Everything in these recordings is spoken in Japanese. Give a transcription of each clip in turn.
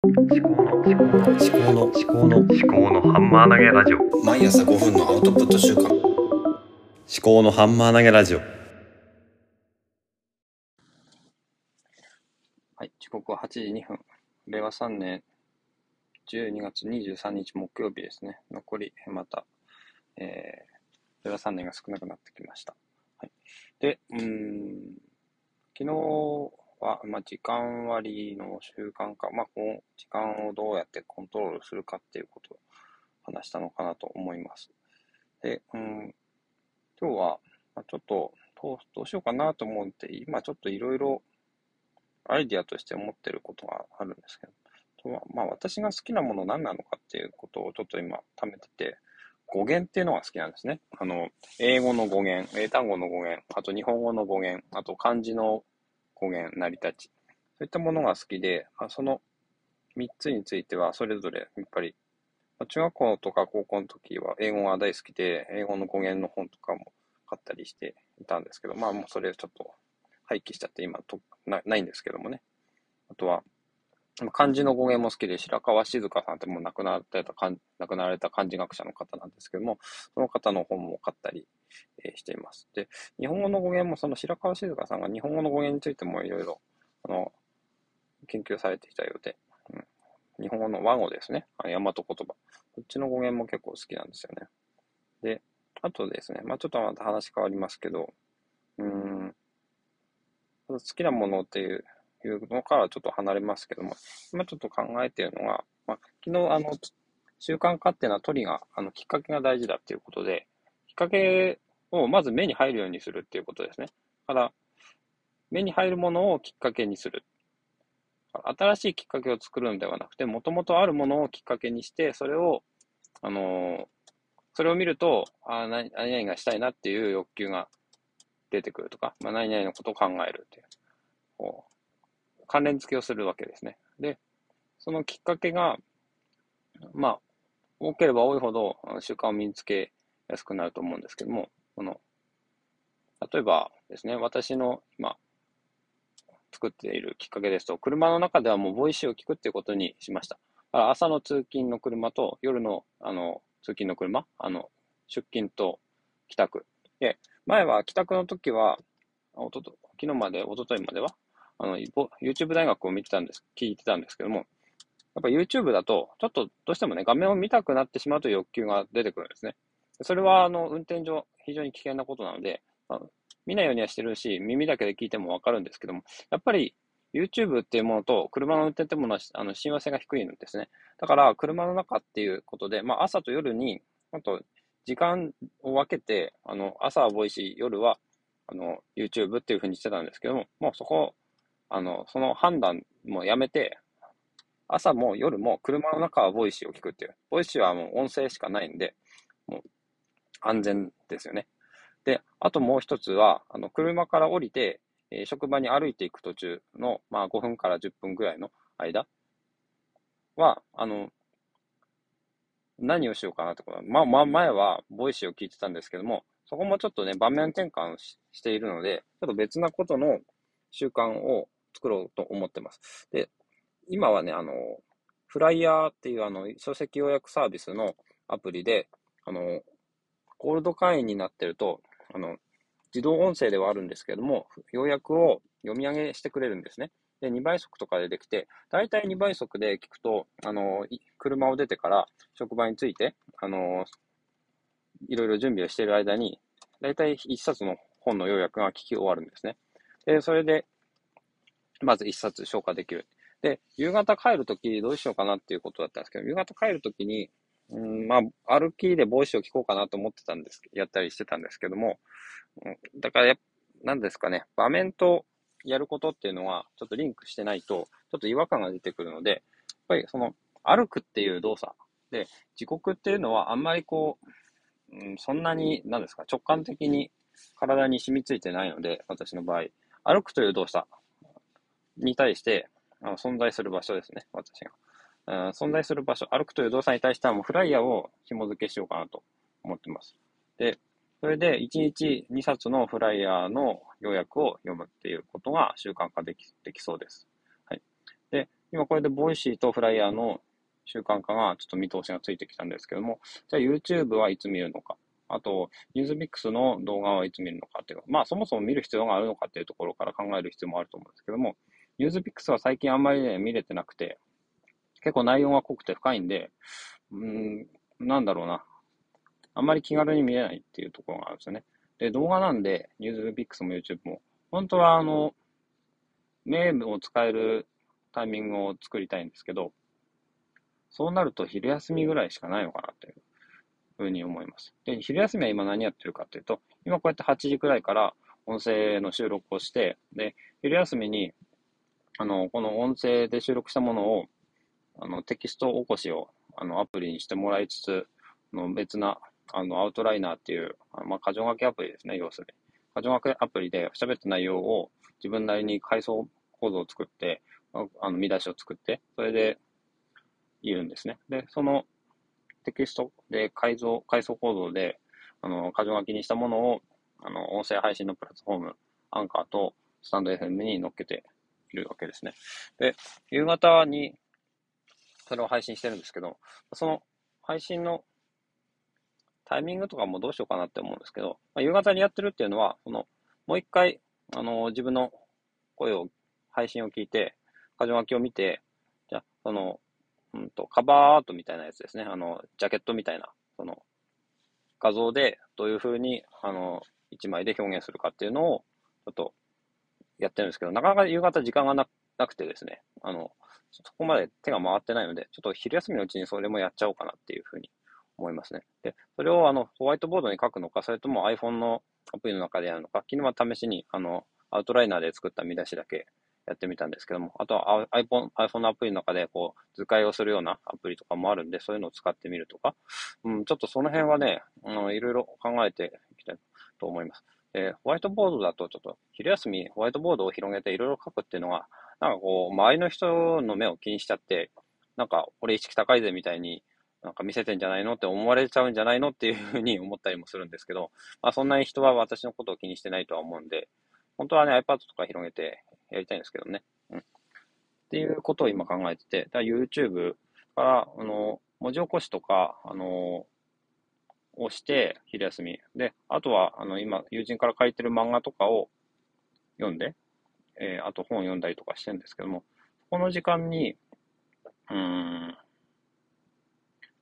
思考の思考の思考の思考の思考のハンマー投げラジオ毎朝5分のアウトプット週間思考のハンマー投げラジオはい、時刻は8時2分。令和3年12月23日木曜日ですね。残りまた、えー、令和3年が少なくなってきました。はい、で、うーん、昨日は、まあ、時間割の習慣化、まあ、この時間をどうやってコントロールするかっていうことを話したのかなと思います。で、うん、今日は、まあ、ちょっとどう、どうしようかなと思って、今ちょっといろいろアイディアとして思ってることがあるんですけど、とはまあ私が好きなもの何なのかっていうことをちょっと今貯めてて、語源っていうのが好きなんですね。あの、英語の語源、英単語の語源、あと日本語の語源、あと漢字の語源、成り立ち。そういったものが好きで、まあその3つについてはそれぞれやっぱり、まあ中学校とか高校の時は英語が大好きで、英語の語源の本とかも買ったりしていたんですけど、まあもうそれちょっと廃棄しちゃって今となないんですけどもね。あとは、漢字の語源も好きで、白川静香さんってもう亡くなられた、亡くなられた漢字学者の方なんですけども、その方の本も買ったり、えー、しています。で、日本語の語源もその白川静香さんが日本語の語源についてもいろいろ、あの、研究されていたようで、うん、日本語の和語ですね。あ大和言葉。こっちの語源も結構好きなんですよね。で、あとですね、まあちょっとまた話変わりますけど、うん、好きなものっていういうのからちょっと離れますけども、今ちょっと考えているのが、まあ、昨日あの、習慣化っていうのはトリが、あの、きっかけが大事だっていうことで、かけをまず目に入るようにするっていうことですね。だから、目に入るものをきっかけにする。新しいきっかけを作るのではなくて、もともとあるものをきっかけにして、それを、あのそれを見ると、あ何々がしたいなっていう欲求が出てくるとか、まあ、何々のことを考えるっていう。こう関連付けをするわけですね。で、そのきっかけが、まあ、多ければ多いほど習慣を身につけやすくなると思うんですけども、この、例えばですね、私の今、作っているきっかけですと、車の中ではもう Voicy を聞くっていうことにしました。朝の通勤の車と夜のあの通勤の車、あの出勤と帰宅。で、前は帰宅の時は、おとと昨日まで、おとといまでは、あの、YouTube 大学を見てたんです、聞いてたんですけども、やっぱ YouTube だと、ちょっとどうしてもね、画面を見たくなってしまうという欲求が出てくるんですね。それは、あの、運転上、非常に危険なことなので、あ見ないようにはしてるし、耳だけで聞いてもわかるんですけども、やっぱり YouTube っていうものと車の運転っていうものは、あの、親和性が低いんですね。だから、車の中っていうことで、まあ、朝と夜に、あと、時間を分けて、あの、朝は Voicy、夜は、あの、YouTube っていうふうにしてたんですけども、もうそこ、あの、その判断もやめて、朝も夜も車の中は Voicy を聞くっていう。 Voicy はもう音声しかないんで、もう安全ですよね。で、あともう一つは、あの、車から降りて、えー、職場に歩いていく途中の、まあ5分から10分ぐらいの間は、あの、何をしようかなってことまあ、まあ、前は Voicy を聞いてたんですけども、そこもちょっとね、場面転換しているので、ちょっと別なことの習慣を作ろうと思ってます。で、今はね、あの、 flier っていうあの、書籍要約サービスのアプリで、あの、ゴールド会員になってると、あの、自動音声ではあるんですけども、要約を読み上げしてくれるんですね。で、2倍速とかでできて、だいたい2倍速で聞くと、あの、車を出てから職場に着いて、あの、いろいろ準備をしている間に、だいたい1冊の本の要約が聞き終わるんですね。で、それで、まず1冊消化できる。で、夕方帰るときどうしようかなっていうことだったんですけど、夕方帰るときに、うん、まあ、歩きでボイスを聞こうかなと思ってたんです、やったりしてたんですけども、うん、だからや、なんですかね、場面とやることっていうのは、ちょっとリンクしてないと、ちょっと違和感が出てくるので、やっぱりその、歩くっていう動作で、時刻っていうのはあんまりこう、うん、そんなに、なんですか、直感的に体に染みついてないので、私の場合、歩くという動作に対して、あの存在する場所ですね、私が。うん、存在する場所、歩くという動作に対してはもうフライヤーを紐付けしようかなと思ってます。で、それで1日2冊の flier の要約を読むっていうことが習慣化できできそうです。はい。で、今これで Voicy と flier の習慣化がちょっと見通しがついてきたんですけども、じゃあ YouTube はいつ見るのか。あと、 NewsPicks の動画はいつ見るのかっていうまあそもそも見る必要があるのかっていうところから考える必要もあると思うんですけども、 NewsPicks は最近あんまりね、見れてなくて、結構内容が濃くて深いんで、うん、なんだろうな。あんまり気軽に見れないっていうところがあるんですよね。で、動画なんで、ニュースピックスも YouTube も、本当はあの、メールを使えるタイミングを作りたいんですけど、そうなると昼休みぐらいしかないのかなというふうに思います。で、昼休みは今何やってるかというと、今こうやって8時くらいから音声の収録をして、で、昼休みに、あの、この音声で収録したものを、あの、テキスト起こしを、あの、アプリにしてもらいつつ、の別な、あの、アウトライナーっていう、あまあ、箇条書きアプリですね、要するに。箇条書きアプリで喋った内容を自分なりに階層構造を作って、あの見出しを作って、それでいるんですね。で、そのテキストで改造、階層構造で、あの、箇条書きにしたものを、あの、音声配信のプラットフォーム、アンカーとスタンド FM に乗っけているわけですね。で、夕方にそれを配信してるんですけど、その配信のタイミングとかもどうしようかなって思うんですけど、まあ、夕方にやってるっていうのは、その、もう一回、あの、自分の声を、配信を聞いて、箇条書きを見て、じゃその、うんと、カバーアートみたいなやつですね。あの、ジャケットみたいな、その、画像でどういう風に、あの、一枚で表現するかっていうのを、ちょっと、やってるんですけど、なかなか夕方時間がななくてですね、あの、そこまで手が回ってないので、ちょっと昼休みのうちにそれもやっちゃおうかなっていうふうに思いますね。で、それをあの、ホワイトボードに書くのか、それとも iPhone のアプリの中でやるのか、昨日は試しに、あの、アウトライナーで作った見出しだけやってみたんですけども、あとは iPhone, iPhone のアプリの中でこう図解をするようなアプリとかもあるんで、そういうのを使ってみるとか、うん、ちょっとその辺はね、うん、いろいろ考えていきたいと思います。で、ホワイトボードだとちょっと昼休みホワイトボードを広げていろいろ書くっていうのが、なんかこう、周りの人の目を気にしちゃって、なんか俺意識高いぜみたいになんか見せてんじゃないのって思われちゃうんじゃないのっていうふうに思ったりもするんですけど、まあそんなに人は私のことを気にしてないとは思うんで、本当はね iPad とか広げてやりたいんですけどね。うん。っていうことを今考えてて、だ YouTube から、あの、文字起こしとか、あの、をして、昼休み。で、あとは、あの、今、友人から借りてる漫画とかを読んで、えー、あと本を読んだりとかしてるんですけども、この時間に、うーん、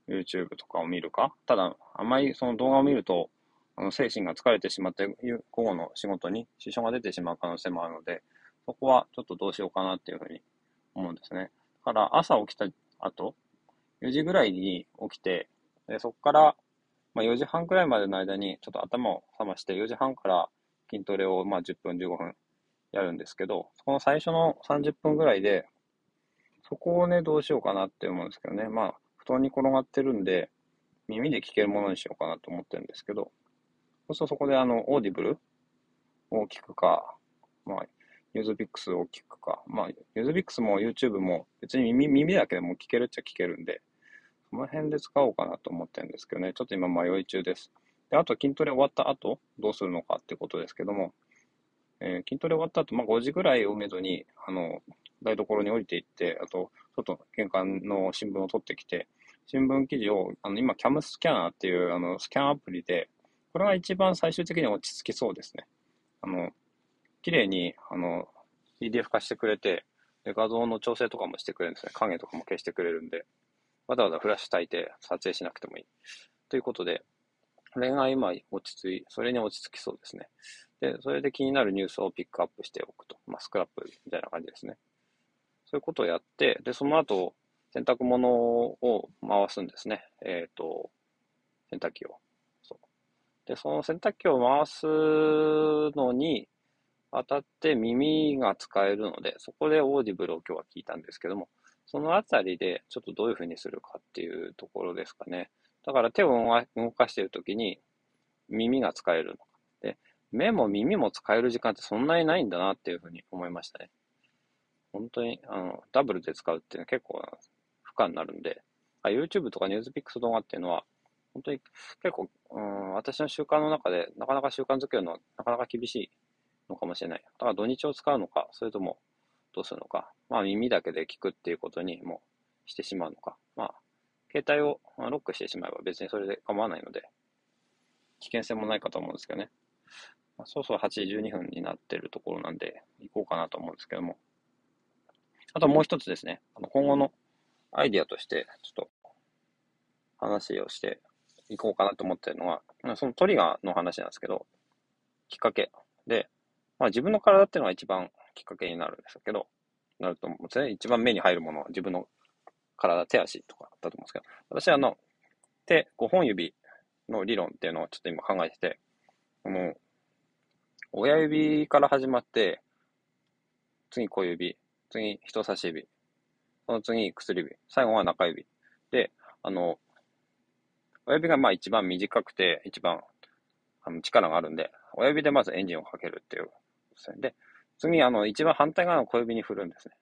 YouTube とかを見るか？ただ、あまりその動画を見ると、あの精神が疲れてしまって、午後の仕事に支障が出てしまう可能性もあるので、そこはちょっとどうしようかなっていうふうに思うんですね。だから朝起きた後、4時ぐらいに起きて、でそこから、まあ、4時半くらいまでの間にちょっと頭を冷まして、4時半から筋トレをまあ10分、15分やるんですけど、その最初の30分ぐらいで、そこをね、どうしようかなって思うんですけどね。まあ、布団に転がってるんで、耳で聞けるものにしようかなと思ってるんですけど、そうするとそこであの、 Audible を聞くか、まあ、 NewsPicks を聞くか。まあ、 NewsPicks も YouTube も別に耳耳だけでも聞けるっちゃ聞けるんで、その辺で使おうかなと思ってるんですけどね。ちょっと今迷い中です。で、あと筋トレ終わった後、どうするのかってことですけども、えー、筋トレ終わった後、まあ5時ぐらいをめどに、あの、台所に降りていって、あと、外、玄関の新聞を取ってきて、新聞記事を、あの、今、キャムスキャナーっていう、あの、スキャンアプリで、これが一番最終的に落ち着きそうですね。あの、綺麗に、あの、PDF 化してくれて、で、画像の調整とかもしてくれるんですね。影とかも消してくれるんで、わざわざフラッシュ焚いて撮影しなくてもいい。ということで、恋愛今落ち着い、それに落ち着きそうですね。で、それで気になるニュースをピックアップしておくと。まあ、スクラップみたいな感じですね。そういうことをやって、で、その後、洗濯物を回すんですね。えっ、ー、と、洗濯機を。そう。で、その洗濯機を回すのに、当たって耳が使えるので、そこで Audible を今日は聞いたんですけども、そのあたりでちょっとどういうふうにするかっていうところですかね。だから手を動かしているときに耳が使えるのか。で、目も耳も使える時間ってそんなにないんだなっていうふうに思いましたね。本当に、あの、ダブルで使うっていうのは結構負荷になるんで、YouTube とか NewsPix 動画っていうのは、本当に結構、うん、私の習慣の中でなかなか習慣づけるのはなかなか厳しいのかもしれない。だから土日を使うのか、それともどうするのか。まあ耳だけで聞くっていうことにもしてしまうのか。まあ、携帯をロックしてしまえば別にそれで構わないので、危険性もないかと思うんですけどね。まあ、そうそう8時12分になってるところなんで、行こうかなと思うんですけども。あともう一つですね、あの今後のアイディアとして、ちょっと話をしていこうかなと思ってるのは、そのトリガーの話なんですけど、きっかけで、まあ自分の体っていうのが一番きっかけになるんですけど、なると思うんですね。一番目に入るものは自分の体、手足とかだと思うんですけど、私はあの、手、5本指の理論っていうのをちょっと今考えてて、あの、親指から始まって、次小指、次人差し指、その次薬指、最後は中指。で、あの、親指がまあ一番短くて、一番あの力があるんで、親指でまずエンジンをかけるっていうですね。で、次、あの、一番反対側の小指に振るんですね。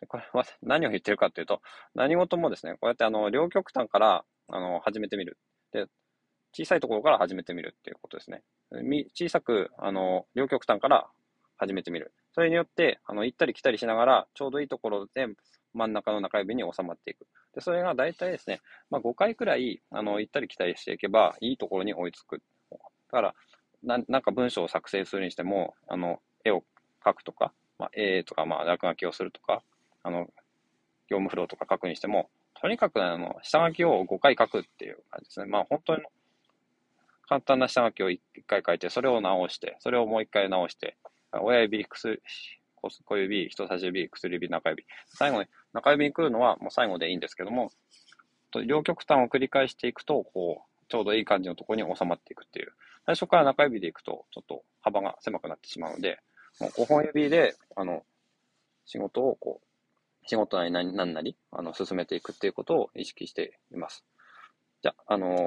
でこれは何を言ってるかっていうと、何事もですね、こうやってあの、両極端から、あの、始めてみる。で、小さいところから始めてみるっていうことですね。小さく、あの、両極端から始めてみる。それによって、あの、行ったり来たりしながら、ちょうどいいところで真ん中の中指に収まっていく。で、それが大体ですね、まあ、5回くらい、あの、行ったり来たりしていけば、いいところに追いつく。だから、ななんか文章を作成するにしても、あの、絵を描くとか、まあ、絵とか、まあ、落書きをするとか、あの、業務フローとか書くにしても、とにかく、あの、下書きを5回書くっていう感じですね。まあ、本当に、簡単な下書きを1回書いて、それを直して、それをもう1回直して、親指、薬、小指、人差し指、薬指、中指。最後に、中指に来るのはもう最後でいいんですけども、両極端を繰り返していくと、こう、ちょうどいい感じのところに収まっていくっていう。最初から中指でいくと、ちょっと幅が狭くなってしまうので、もう5本指で、あの、仕事をこう、仕事なり何なり、あの、進めていくっていうことを意識しています。じゃあ、あのー、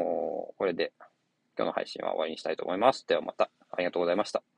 これで今日の配信は終わりにしたいと思います。ではまた、ありがとうございました。